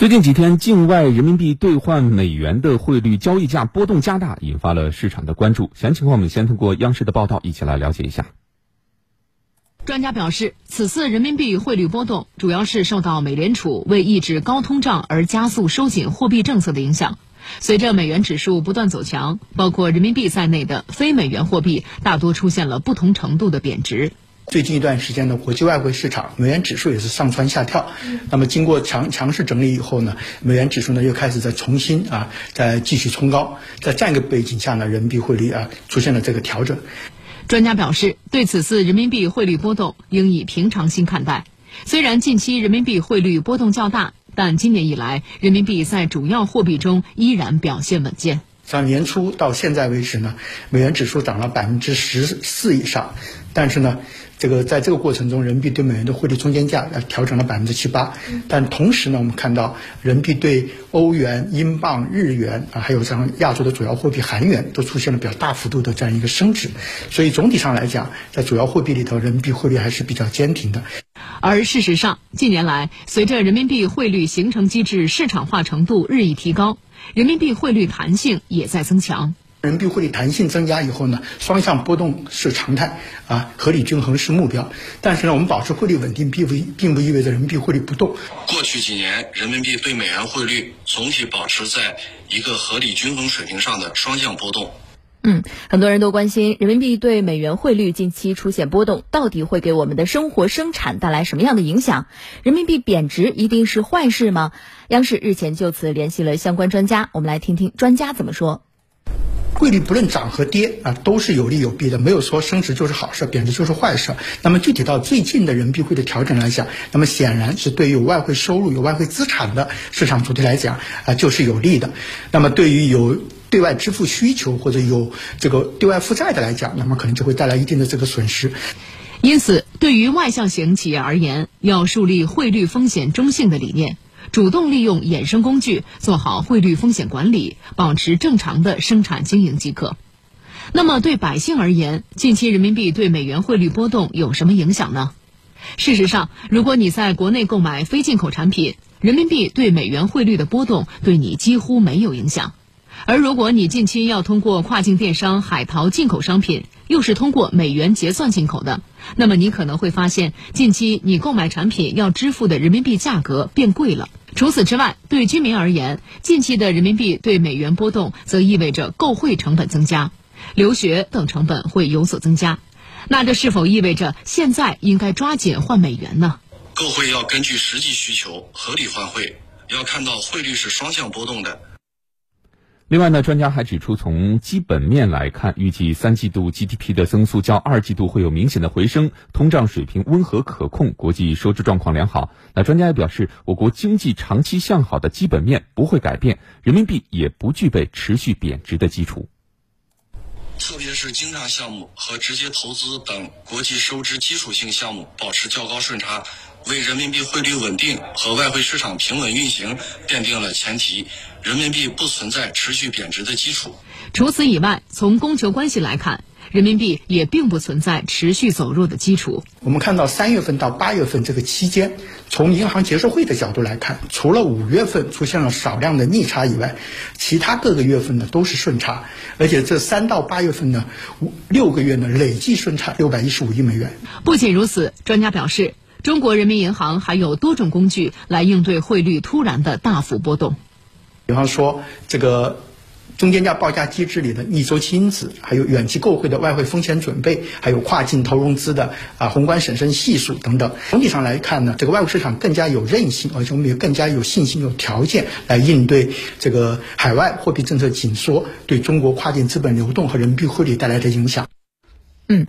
最近几天，境外人民币兑换美元的汇率交易价波动加大，引发了市场的关注。详情况我们先通过央视的报道一起来了解一下。专家表示，此次人民币汇率波动主要是受到美联储为抑制高通胀而加速收紧货币政策的影响。随着美元指数不断走强，包括人民币在内的非美元货币大多出现了不同程度的贬值。最近一段时间呢，国际外汇市场美元指数也是上蹿下跳。那么经过强强势整理以后呢，美元指数呢又开始在重新啊在继续冲高。在这样一个背景下呢，人民币汇率啊出现了这个调整。专家表示，对此次人民币汇率波动应以平常心看待。虽然近期人民币汇率波动较大，但今年以来人民币在主要货币中依然表现稳健。从年初到现在为止呢，美元指数涨了百分之十四以上，但是呢，这个在这个过程中，人民币对美元的汇率中间价要调整了百分之七八。但同时呢，我们看到人民币对欧元、英镑、日元啊，还有像亚洲的主要货币韩元，都出现了比较大幅度的这样一个升值。所以总体上来讲，在主要货币里头，人民币汇率还是比较坚挺的。而事实上，近年来随着人民币汇率形成机制市场化程度日益提高。人民币汇率弹性也在增强。人民币汇率弹性增加以后呢，双向波动是常态啊，合理均衡是目标。但是呢，我们保持汇率稳定，并不并不意味着人民币汇率不动。过去几年，人民币对美元汇率总体保持在一个合理均衡水平上的双向波动。嗯，很多人都关心人民币对美元汇率近期出现波动，到底会给我们的生活生产带来什么样的影响？人民币贬值一定是坏事吗？央视日前就此联系了相关专家，我们来听听专家怎么说。汇率不论涨和跌啊，都是有利有弊的，没有说升值就是好事，贬值就是坏事。那么具体到最近的人民币汇率调整来讲，那么显然是对于有外汇收入、有外汇资产的市场主体来讲啊，就是有利的。那么对于有对外支付需求或者有这个对外负债的来讲，那么可能就会带来一定的这个损失。因此，对于外向型企业而言，要树立汇率风险中性的理念，主动利用衍生工具做好汇率风险管理，保持正常的生产经营即可。那么，对百姓而言，近期人民币对美元汇率波动有什么影响呢？事实上，如果你在国内购买非进口产品，人民币对美元汇率的波动对你几乎没有影响。而如果你近期要通过跨境电商海淘进口商品，又是通过美元结算进口的，那么你可能会发现，近期你购买产品要支付的人民币价格变贵了。除此之外，对居民而言，近期的人民币对美元波动，则意味着购汇成本增加，留学等成本会有所增加。那这是否意味着现在应该抓紧换美元呢？购汇要根据实际需求合理换汇，要看到汇率是双向波动的。另外呢，专家还指出，从基本面来看，预计三季度 GDP 的增速较二季度会有明显的回升，通胀水平温和可控，国际收支状况良好。那专家也表示，我国经济长期向好的基本面不会改变，人民币也不具备持续贬值的基础。特别是经常项目和直接投资等国际收支基础性项目保持较高顺差。为人民币汇率稳定和外汇市场平稳运行奠定了前提，人民币不存在持续贬值的基础。除此以外，从供求关系来看，人民币也并不存在持续走弱的基础。我们看到三月份到八月份这个期间，从银行结售汇的角度来看，除了五月份出现了少量的逆差以外，其他各个月份呢都是顺差，而且这三到八月份呢，五六个月呢累计顺差六百一十五亿美元。不仅如此，专家表示。中国人民银行还有多种工具来应对汇率突然的大幅波动，比方说这个中间价报价机制里的逆周期因子，还有远期购汇的外汇风险准备，还有跨境投融资的啊宏观审慎系数等等。总体上来看呢，这个外汇市场更加有韧性，而且我们也更加有信心、有条件来应对这个海外货币政策紧缩对中国跨境资本流动和人民币汇率带来的影响。嗯。